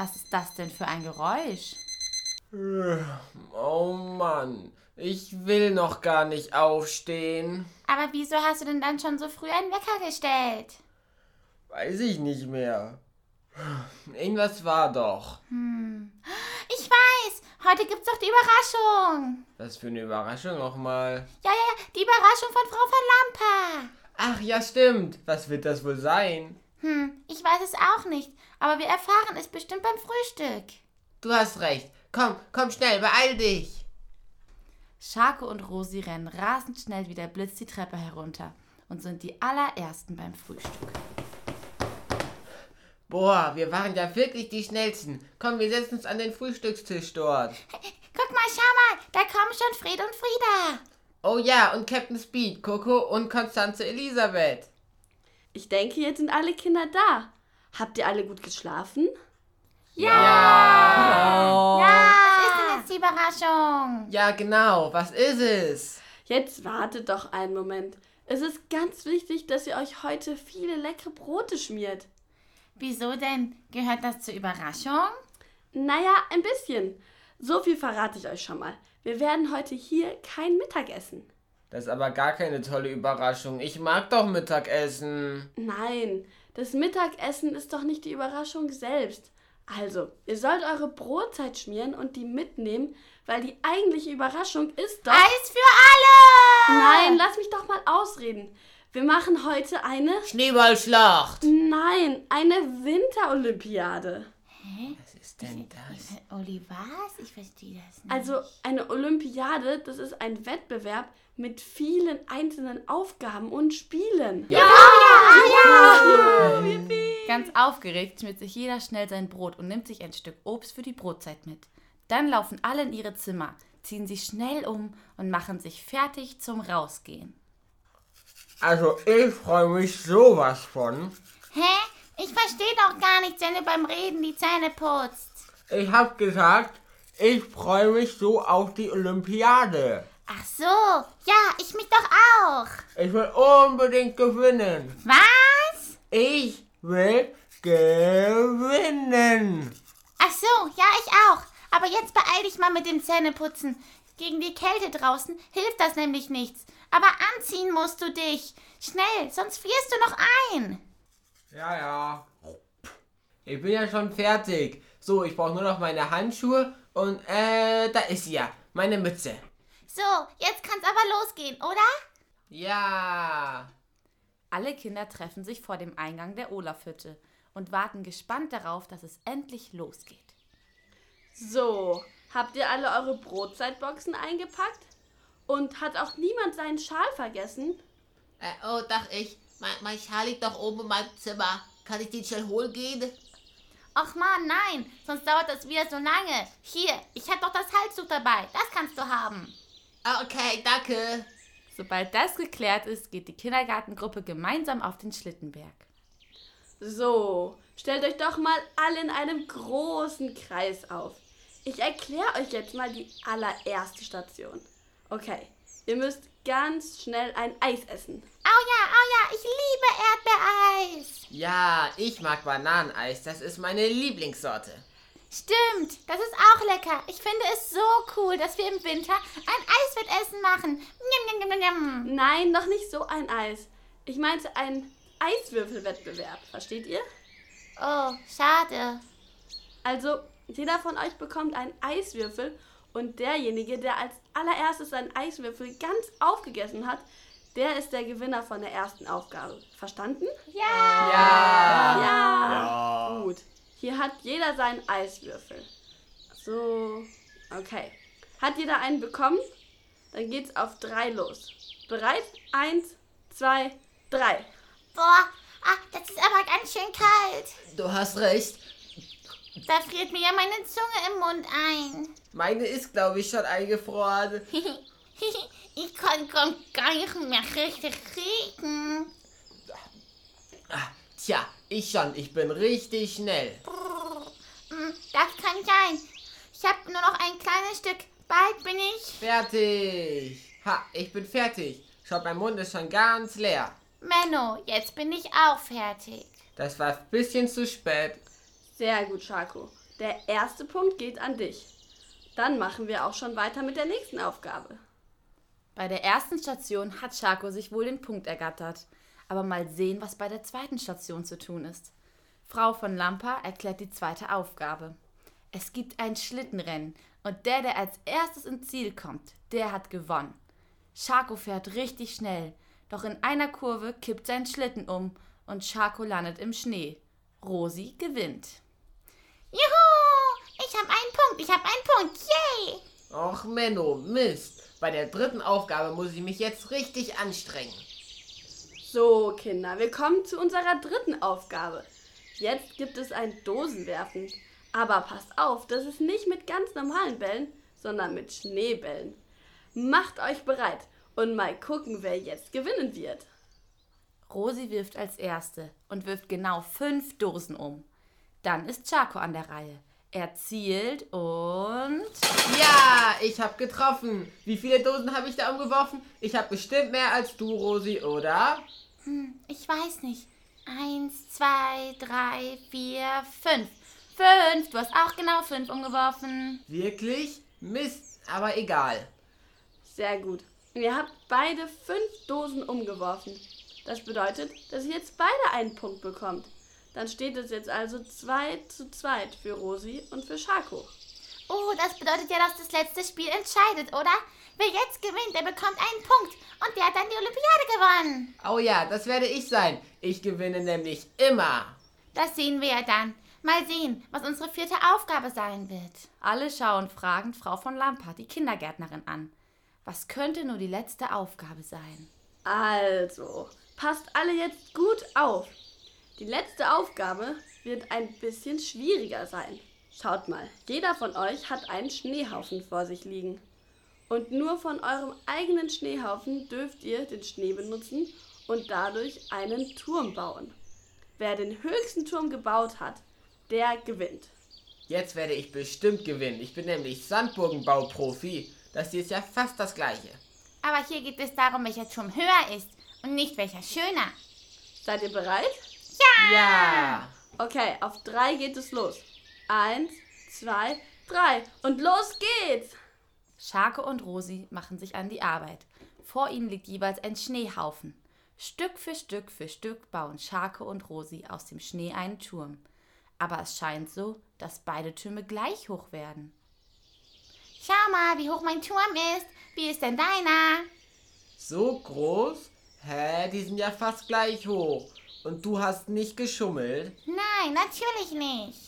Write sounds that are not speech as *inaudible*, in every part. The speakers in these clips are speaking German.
Was ist das denn für ein Geräusch? Oh Mann, ich will noch gar nicht aufstehen. Aber wieso hast du denn dann schon so früh einen Wecker gestellt? Weiß ich nicht mehr. Irgendwas war doch. Ich weiß, heute gibt's doch die Überraschung. Was für eine Überraschung nochmal. Ja, ja, ja, die Überraschung von Frau von Lampa. Ach ja, stimmt. Was wird das wohl sein? Hm, ich weiß es auch nicht, aber wir erfahren es bestimmt beim Frühstück. Du hast recht. Komm, komm schnell, beeil dich. Schako und Rosi rennen rasend schnell wie der Blitz die Treppe herunter und sind die allerersten beim Frühstück. Boah, wir waren ja wirklich die Schnellsten. Komm, wir setzen uns an den Frühstückstisch dort. *laughs* Guck mal, schau mal, da kommen schon Fred und Frieda. Oh ja, und Captain Speed, Coco und Konstanze Elisabeth. Ich denke, jetzt sind alle Kinder da. Habt ihr alle gut geschlafen? Ja, was ist denn jetzt die Überraschung? Ja, genau. Was ist es? Jetzt wartet doch einen Moment. Es ist ganz wichtig, dass ihr euch heute viele leckere Brote schmiert. Wieso denn? Gehört das zur Überraschung? Naja, ein bisschen. So viel verrate ich euch schon mal. Wir werden heute hier kein Mittag essen. Das ist aber gar keine tolle Überraschung. Ich mag doch Mittagessen. Nein, das Mittagessen ist doch nicht die Überraschung selbst. Also, ihr sollt eure Brotzeit schmieren und die mitnehmen, weil die eigentliche Überraschung ist doch. Eis für alle! Nein, lass mich doch mal ausreden. Wir machen heute eine. Schneeballschlacht. Nein, eine Winterolympiade. Was ist denn das? Oli, was? Ich verstehe das nicht. Also eine Olympiade, das ist ein Wettbewerb mit vielen einzelnen Aufgaben und Spielen. Ganz aufgeregt schmiert sich jeder schnell sein Brot und nimmt sich ein Stück Obst für die Brotzeit mit. Dann laufen alle in ihre Zimmer, ziehen sich schnell um und machen sich fertig zum Rausgehen. Also, ich freue mich sowas von. Hä? Ich verstehe doch gar nichts, wenn du beim Reden die Zähne putzt. Ich hab gesagt, ich freue mich so auf die Olympiade. Ach so, ja, ich mich doch auch. Ich will unbedingt gewinnen. Was? Ich will gewinnen. Ach so, ja, ich auch. Aber jetzt beeil dich mal mit dem Zähneputzen. Gegen die Kälte draußen hilft das nämlich nichts. Aber anziehen musst du dich. Schnell, sonst frierst du noch ein. Ja, ja. Ich bin ja schon fertig. So, ich brauche nur noch meine Handschuhe und äh, da ist sie ja, meine Mütze. So, jetzt kann's aber losgehen, oder? Ja. Alle Kinder treffen sich vor dem Eingang der Olafhütte und warten gespannt darauf, dass es endlich losgeht. So, habt ihr alle eure Brotzeitboxen eingepackt? Und hat auch niemand seinen Schal vergessen? Äh, oh, dachte ich. Mein, mein Schal liegt doch oben in meinem Zimmer. Kann ich den schnell holen gehen? Ach man, nein, sonst dauert das wieder so lange. Hier, ich hab doch das Halstuch dabei. Das kannst du haben. Ah, okay, danke. Sobald das geklärt ist, geht die Kindergartengruppe gemeinsam auf den Schlittenberg. So, stellt euch doch mal alle in einem großen Kreis auf. Ich erkläre euch jetzt mal die allererste Station. Okay, ihr müsst ganz schnell ein Eis essen. Au ja, au ja, ich liebe Erdbeereis. Ja, ich mag Bananeneis. Das ist meine Lieblingssorte. Stimmt, das ist auch lecker. Ich finde es so cool, dass wir im Winter ein Eiswettessen machen. Njam, njam, njam, njam. Nein, noch nicht so ein Eis. Ich meinte einen Eiswürfelwettbewerb, versteht ihr? Oh, schade. Also, jeder von euch bekommt einen Eiswürfel und derjenige, der als allererstes seinen Eiswürfel ganz aufgegessen hat, der ist der Gewinner von der ersten Aufgabe. Verstanden? Ja. Ja. Ja. Gut. Hier hat jeder seinen Eiswürfel. So, okay. Hat jeder einen bekommen? Dann geht's auf drei los. Bereit? Eins, zwei, drei. Boah, ah, das ist aber ganz schön kalt. Du hast recht. Da friert mir ja meine Zunge im Mund ein. Meine ist, glaube ich, schon eingefroren. *laughs* *laughs* ich kann gar nicht mehr richtig riechen. Tja, ich schon. Ich bin richtig schnell. Hm, Das kann sein. Ich habe nur noch ein kleines Stück. Bald bin ich. Fertig. Ha, ich bin fertig. Schaut, mein Mund ist schon ganz leer. Menno, jetzt bin ich auch fertig. Das war ein bisschen zu spät. Sehr gut, Schako. Der erste Punkt geht an dich. Dann machen wir auch schon weiter mit der nächsten Aufgabe. Bei der ersten Station hat Schako sich wohl den Punkt ergattert. Aber mal sehen, was bei der zweiten Station zu tun ist. Frau von Lampa erklärt die zweite Aufgabe. Es gibt ein Schlittenrennen und der, der als erstes ins Ziel kommt, der hat gewonnen. Schako fährt richtig schnell, doch in einer Kurve kippt sein Schlitten um und Schako landet im Schnee. Rosi gewinnt. Juhu! Ich habe einen Punkt, ich habe einen Punkt. Yay! Och, Menno, Mist. Bei der dritten Aufgabe muss ich mich jetzt richtig anstrengen. So, Kinder, wir kommen zu unserer dritten Aufgabe. Jetzt gibt es ein Dosenwerfen. Aber passt auf, das ist nicht mit ganz normalen Bällen, sondern mit Schneebällen. Macht euch bereit und mal gucken, wer jetzt gewinnen wird. Rosi wirft als Erste und wirft genau fünf Dosen um. Dann ist Chaco an der Reihe. Er zielt und. Ja, ich hab getroffen. Wie viele Dosen habe ich da umgeworfen? Ich habe bestimmt mehr als du, Rosi, oder? Ich weiß nicht. Eins, zwei, drei, vier, fünf. Fünf. Du hast auch genau fünf umgeworfen. Wirklich? Mist, aber egal. Sehr gut. Ihr habt beide fünf Dosen umgeworfen. Das bedeutet, dass ihr jetzt beide einen Punkt bekommt. Dann steht es jetzt also 2 zu 2 für Rosi und für Schako. Oh, das bedeutet ja, dass das letzte Spiel entscheidet, oder? Wer jetzt gewinnt, der bekommt einen Punkt. Und der hat dann die Olympiade gewonnen. Oh ja, das werde ich sein. Ich gewinne nämlich immer. Das sehen wir ja dann. Mal sehen, was unsere vierte Aufgabe sein wird. Alle schauen fragend Frau von Lampa, die Kindergärtnerin, an. Was könnte nur die letzte Aufgabe sein? Also, passt alle jetzt gut auf. Die letzte Aufgabe wird ein bisschen schwieriger sein. Schaut mal, jeder von euch hat einen Schneehaufen vor sich liegen. Und nur von eurem eigenen Schneehaufen dürft ihr den Schnee benutzen und dadurch einen Turm bauen. Wer den höchsten Turm gebaut hat, der gewinnt. Jetzt werde ich bestimmt gewinnen. Ich bin nämlich Sandburgenbauprofi. Das hier ist ja fast das gleiche. Aber hier geht es darum, welcher Turm höher ist und nicht welcher schöner. Seid ihr bereit? Ja! Okay, auf drei geht es los. Eins, zwei, drei und los geht's! Schake und Rosi machen sich an die Arbeit. Vor ihnen liegt jeweils ein Schneehaufen. Stück für Stück für Stück bauen Schake und Rosi aus dem Schnee einen Turm. Aber es scheint so, dass beide Türme gleich hoch werden. Schau mal, wie hoch mein Turm ist. Wie ist denn deiner? So groß? Hä, die sind ja fast gleich hoch. Und du hast nicht geschummelt? Nein, natürlich nicht.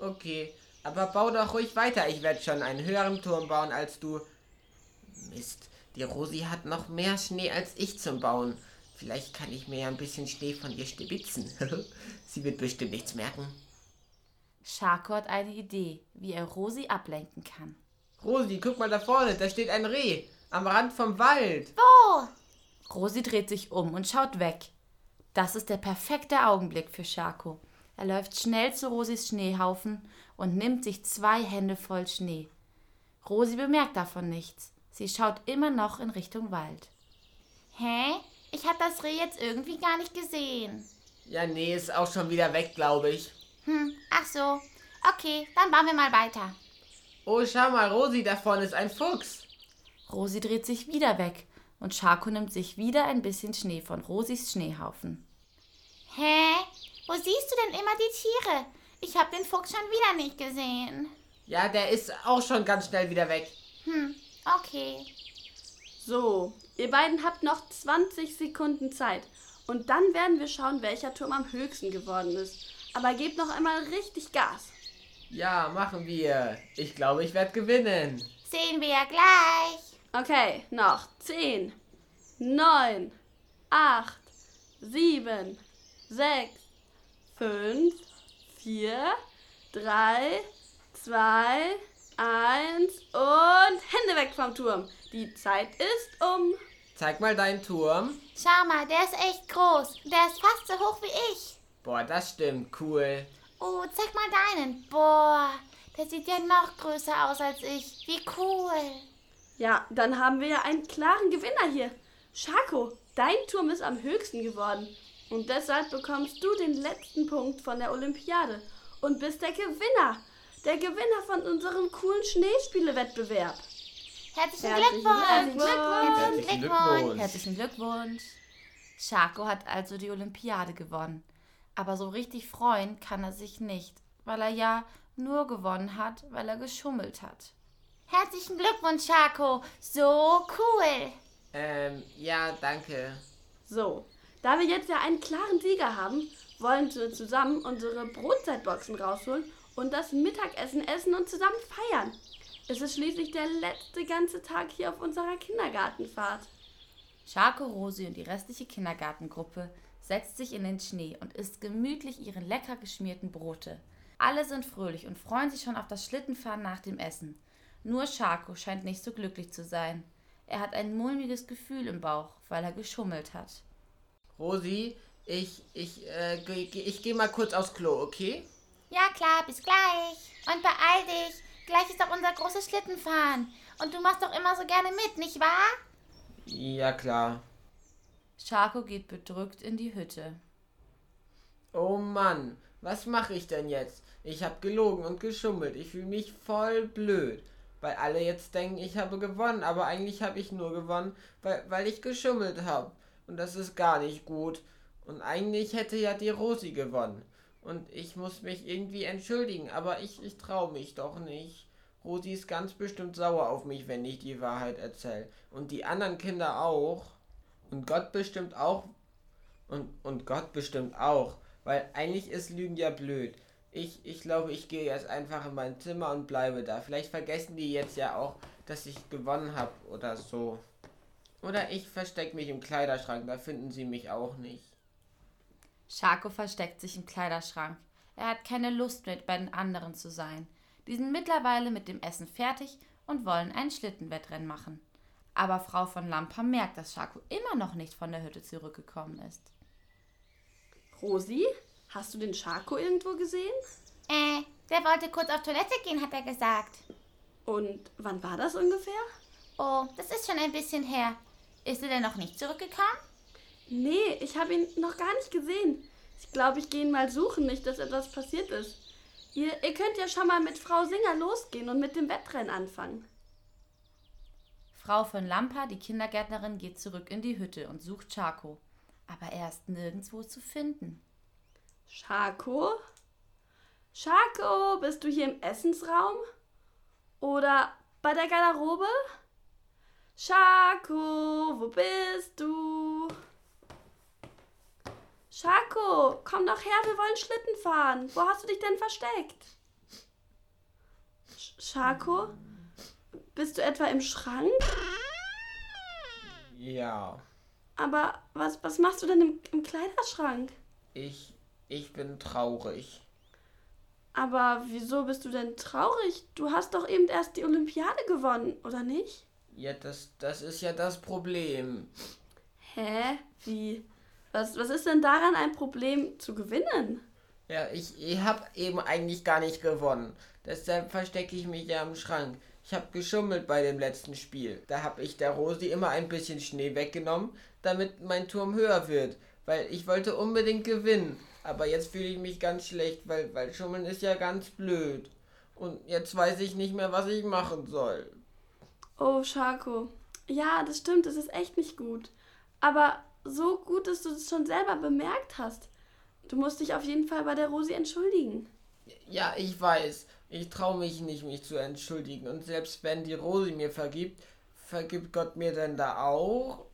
Okay, aber bau doch ruhig weiter. Ich werde schon einen höheren Turm bauen als du. Mist, die Rosi hat noch mehr Schnee als ich zum Bauen. Vielleicht kann ich mir ja ein bisschen Schnee von ihr stibitzen. *laughs* Sie wird bestimmt nichts merken. Schako hat eine Idee, wie er Rosi ablenken kann. Rosi, guck mal da vorne, da steht ein Reh. Am Rand vom Wald. Wo? Rosi dreht sich um und schaut weg. Das ist der perfekte Augenblick für Schako. Er läuft schnell zu Rosis Schneehaufen und nimmt sich zwei Hände voll Schnee. Rosi bemerkt davon nichts. Sie schaut immer noch in Richtung Wald. Hä? Ich hab das Reh jetzt irgendwie gar nicht gesehen. Ja, nee, ist auch schon wieder weg, glaube ich. Hm, ach so. Okay, dann bauen wir mal weiter. Oh, schau mal, Rosi, da vorne ist ein Fuchs. Rosi dreht sich wieder weg und Schako nimmt sich wieder ein bisschen Schnee von Rosis Schneehaufen. Hä? Wo siehst du denn immer die Tiere? Ich hab den Fuchs schon wieder nicht gesehen. Ja, der ist auch schon ganz schnell wieder weg. Hm, okay. So, ihr beiden habt noch 20 Sekunden Zeit. Und dann werden wir schauen, welcher Turm am höchsten geworden ist. Aber gebt noch einmal richtig Gas. Ja, machen wir. Ich glaube, ich werde gewinnen. Sehen wir ja gleich. Okay, noch 10, 9, 8, 7, 6, 5, 4, 3, 2, 1 und Hände weg vom Turm. Die Zeit ist um. Zeig mal deinen Turm. Schau mal, der ist echt groß. Der ist fast so hoch wie ich. Boah, das stimmt. Cool. Oh, zeig mal deinen. Boah, der sieht ja noch größer aus als ich. Wie cool. Ja, dann haben wir ja einen klaren Gewinner hier. Schako, dein Turm ist am höchsten geworden. Und deshalb bekommst du den letzten Punkt von der Olympiade und bist der Gewinner. der Gewinner von unserem coolen Schneespiele-Wettbewerb. Herzlichen Herzlichen Glückwunsch! Glückwunsch. Herzlichen Glückwunsch! Herzlichen Glückwunsch. Schako hat also die Olympiade gewonnen. Aber so richtig freuen kann er sich nicht, weil er ja nur gewonnen hat, weil er geschummelt hat. Herzlichen Glückwunsch, Schako! So cool! Ähm, ja, danke. So, da wir jetzt ja einen klaren Sieger haben, wollen wir zusammen unsere Brotzeitboxen rausholen und das Mittagessen essen und zusammen feiern. Es ist schließlich der letzte ganze Tag hier auf unserer Kindergartenfahrt. Schako, Rosi und die restliche Kindergartengruppe setzt sich in den Schnee und isst gemütlich ihre lecker geschmierten Brote. Alle sind fröhlich und freuen sich schon auf das Schlittenfahren nach dem Essen. Nur Schako scheint nicht so glücklich zu sein. Er hat ein mulmiges Gefühl im Bauch, weil er geschummelt hat. Rosi, ich, ich, äh, geh- geh- ich gehe mal kurz aufs Klo, okay? Ja, klar, bis gleich. Und beeil dich. Gleich ist auch unser großes Schlittenfahren. Und du machst doch immer so gerne mit, nicht wahr? Ja, klar. Schako geht bedrückt in die Hütte. Oh Mann, was mache ich denn jetzt? Ich habe gelogen und geschummelt. Ich fühle mich voll blöd. Weil alle jetzt denken, ich habe gewonnen. Aber eigentlich habe ich nur gewonnen, weil, weil ich geschummelt habe. Und das ist gar nicht gut. Und eigentlich hätte ja die Rosi gewonnen. Und ich muss mich irgendwie entschuldigen. Aber ich, ich traue mich doch nicht. Rosi ist ganz bestimmt sauer auf mich, wenn ich die Wahrheit erzähle. Und die anderen Kinder auch. Und Gott bestimmt auch. Und, und Gott bestimmt auch. Weil eigentlich ist Lügen ja blöd. Ich, ich glaube, ich gehe jetzt einfach in mein Zimmer und bleibe da. Vielleicht vergessen die jetzt ja auch, dass ich gewonnen habe oder so. Oder ich verstecke mich im Kleiderschrank, da finden sie mich auch nicht. Schako versteckt sich im Kleiderschrank. Er hat keine Lust mehr, bei den anderen zu sein. Die sind mittlerweile mit dem Essen fertig und wollen ein Schlittenwettrennen machen. Aber Frau von Lampa merkt, dass Schako immer noch nicht von der Hütte zurückgekommen ist. Rosi, hast du den Schako irgendwo gesehen? Äh, der wollte kurz auf Toilette gehen, hat er gesagt. Und wann war das ungefähr? Oh, das ist schon ein bisschen her. Ist er denn noch nicht zurückgekommen? Nee, ich habe ihn noch gar nicht gesehen. Ich glaube, ich gehe ihn mal suchen, nicht, dass etwas passiert ist. Ihr, ihr könnt ja schon mal mit Frau Singer losgehen und mit dem Wettrennen anfangen. Frau von Lampa, die Kindergärtnerin, geht zurück in die Hütte und sucht Schako. Aber er ist nirgendwo zu finden. Schako? Schako, bist du hier im Essensraum? Oder bei der Garderobe? Schako, wo bist du? Schako, komm doch her, wir wollen Schlitten fahren. Wo hast du dich denn versteckt? Sch- Schako? Bist du etwa im Schrank? Ja, Aber was, was machst du denn im, im Kleiderschrank? ich, ich bin traurig. Aber wieso bist du denn traurig? Du hast doch eben erst die Olympiade gewonnen, oder nicht? Ja, das, das ist ja das Problem. Hä? Wie? Was, was ist denn daran ein Problem zu gewinnen? Ja, ich, ich habe eben eigentlich gar nicht gewonnen. Deshalb verstecke ich mich ja im Schrank. Ich habe geschummelt bei dem letzten Spiel. Da habe ich der Rosi immer ein bisschen Schnee weggenommen, damit mein Turm höher wird. Weil ich wollte unbedingt gewinnen. Aber jetzt fühle ich mich ganz schlecht, weil, weil Schummeln ist ja ganz blöd. Und jetzt weiß ich nicht mehr, was ich machen soll. Oh, Schako. Ja, das stimmt, es ist echt nicht gut. Aber so gut, dass du es schon selber bemerkt hast. Du musst dich auf jeden Fall bei der Rosi entschuldigen. Ja, ich weiß. Ich traue mich nicht, mich zu entschuldigen. Und selbst wenn die Rosi mir vergibt, vergibt Gott mir denn da auch?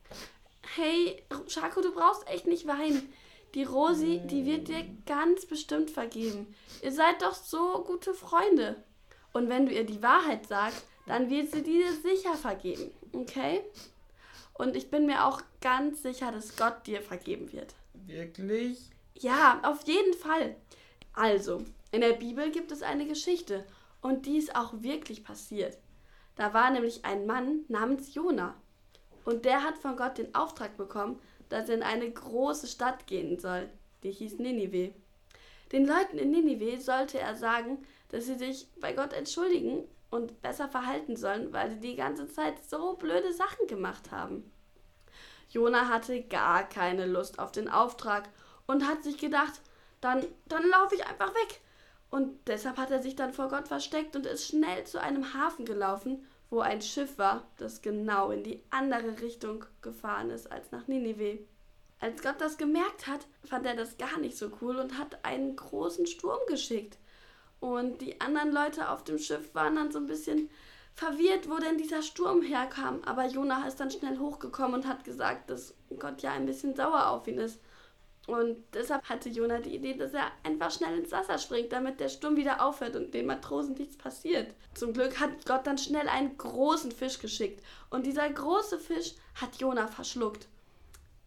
Hey, Schako, du brauchst echt nicht weinen. Die Rosi, die wird dir ganz bestimmt vergeben. Ihr seid doch so gute Freunde. Und wenn du ihr die Wahrheit sagst, dann wird sie dir sicher vergeben. Okay? Und ich bin mir auch ganz sicher, dass Gott dir vergeben wird. Wirklich? Ja, auf jeden Fall. Also, in der Bibel gibt es eine Geschichte und die ist auch wirklich passiert. Da war nämlich ein Mann namens Jona und der hat von Gott den Auftrag bekommen, dass er in eine große Stadt gehen soll. Die hieß Ninive. Den Leuten in Ninive sollte er sagen, dass sie sich bei Gott entschuldigen und besser verhalten sollen, weil sie die ganze Zeit so blöde Sachen gemacht haben. Jona hatte gar keine Lust auf den Auftrag und hat sich gedacht, dann, dann laufe ich einfach weg. Und deshalb hat er sich dann vor Gott versteckt und ist schnell zu einem Hafen gelaufen, wo ein Schiff war, das genau in die andere Richtung gefahren ist als nach Ninive. Als Gott das gemerkt hat, fand er das gar nicht so cool und hat einen großen Sturm geschickt. Und die anderen Leute auf dem Schiff waren dann so ein bisschen verwirrt, wo denn dieser Sturm herkam. Aber Jonah ist dann schnell hochgekommen und hat gesagt, dass Gott ja ein bisschen sauer auf ihn ist. Und deshalb hatte Jonah die Idee, dass er einfach schnell ins Wasser springt, damit der Sturm wieder aufhört und den Matrosen nichts passiert. Zum Glück hat Gott dann schnell einen großen Fisch geschickt. Und dieser große Fisch hat Jonah verschluckt.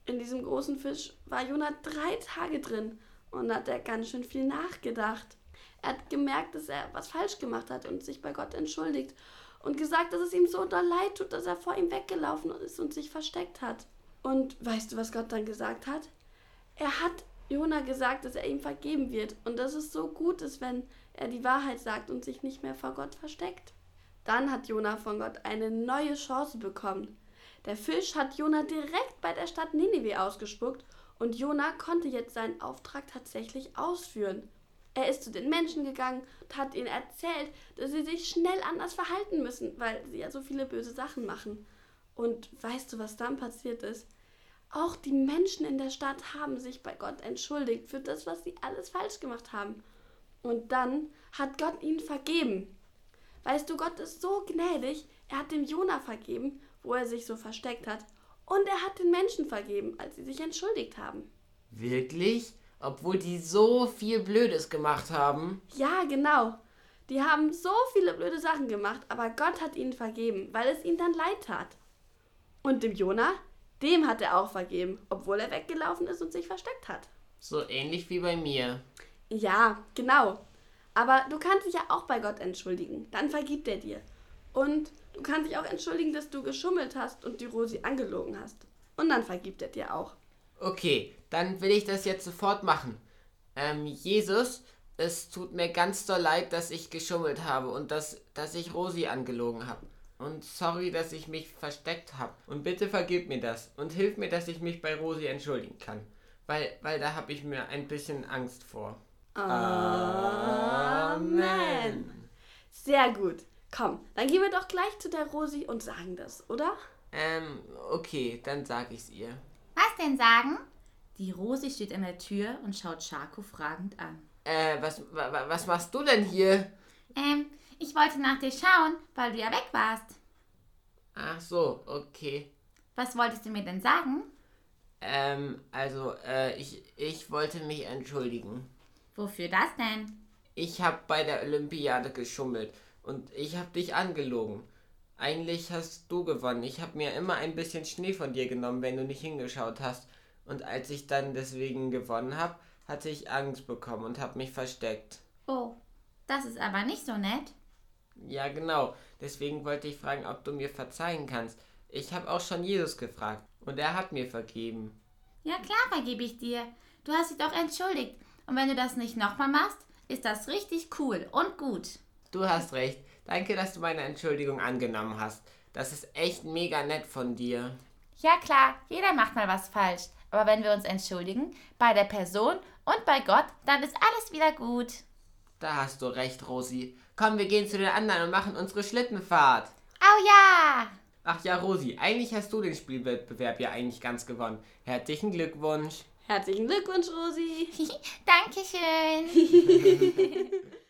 In diesem großen Fisch war Jonah drei Tage drin und hat er ganz schön viel nachgedacht. Er hat gemerkt, dass er was falsch gemacht hat und sich bei Gott entschuldigt und gesagt, dass es ihm so doll leid tut, dass er vor ihm weggelaufen ist und sich versteckt hat. Und weißt du, was Gott dann gesagt hat? Er hat Jona gesagt, dass er ihm vergeben wird und dass es so gut ist, wenn er die Wahrheit sagt und sich nicht mehr vor Gott versteckt. Dann hat Jona von Gott eine neue Chance bekommen. Der Fisch hat Jona direkt bei der Stadt Ninive ausgespuckt und Jona konnte jetzt seinen Auftrag tatsächlich ausführen. Er ist zu den Menschen gegangen und hat ihnen erzählt, dass sie sich schnell anders verhalten müssen, weil sie ja so viele böse Sachen machen. Und weißt du, was dann passiert ist? Auch die Menschen in der Stadt haben sich bei Gott entschuldigt für das, was sie alles falsch gemacht haben. Und dann hat Gott ihnen vergeben. Weißt du, Gott ist so gnädig, er hat dem Jona vergeben, wo er sich so versteckt hat, und er hat den Menschen vergeben, als sie sich entschuldigt haben. Wirklich? Obwohl die so viel Blödes gemacht haben? Ja, genau. Die haben so viele blöde Sachen gemacht, aber Gott hat ihnen vergeben, weil es ihnen dann leid tat. Und dem Jona, dem hat er auch vergeben, obwohl er weggelaufen ist und sich versteckt hat. So ähnlich wie bei mir. Ja, genau. Aber du kannst dich ja auch bei Gott entschuldigen. Dann vergibt er dir. Und du kannst dich auch entschuldigen, dass du geschummelt hast und die Rosi angelogen hast. Und dann vergibt er dir auch. Okay, dann will ich das jetzt sofort machen. Ähm, Jesus, es tut mir ganz doll leid, dass ich geschummelt habe und dass, dass ich Rosi angelogen habe. Und sorry, dass ich mich versteckt habe. Und bitte vergib mir das. Und hilf mir, dass ich mich bei Rosi entschuldigen kann. Weil, weil da habe ich mir ein bisschen Angst vor. Amen. Sehr gut. Komm, dann gehen wir doch gleich zu der Rosi und sagen das, oder? Ähm, okay, dann sag ich's ihr. Was denn sagen? Die Rosi steht an der Tür und schaut Schako fragend an. Äh, was, wa, wa- was machst du denn hier? Ähm, ich wollte nach dir schauen, weil du ja weg warst. Ach so, okay. Was wolltest du mir denn sagen? Ähm, also, äh, ich, ich wollte mich entschuldigen. Wofür das denn? Ich habe bei der Olympiade geschummelt und ich habe dich angelogen. Eigentlich hast du gewonnen. Ich habe mir immer ein bisschen Schnee von dir genommen, wenn du nicht hingeschaut hast. Und als ich dann deswegen gewonnen habe, hatte ich Angst bekommen und habe mich versteckt. Oh, das ist aber nicht so nett. Ja, genau. Deswegen wollte ich fragen, ob du mir verzeihen kannst. Ich habe auch schon Jesus gefragt und er hat mir vergeben. Ja klar, vergebe ich dir. Du hast dich doch entschuldigt. Und wenn du das nicht nochmal machst, ist das richtig cool und gut. Du hast recht. Danke, dass du meine Entschuldigung angenommen hast. Das ist echt mega nett von dir. Ja klar, jeder macht mal was falsch. Aber wenn wir uns entschuldigen, bei der Person und bei Gott, dann ist alles wieder gut. Da hast du recht, Rosi. Komm, wir gehen zu den anderen und machen unsere Schlittenfahrt. Au ja! Ach ja, Rosi, eigentlich hast du den Spielwettbewerb ja eigentlich ganz gewonnen. Herzlichen Glückwunsch. Herzlichen Glückwunsch, Rosi. *laughs* Dankeschön. *laughs*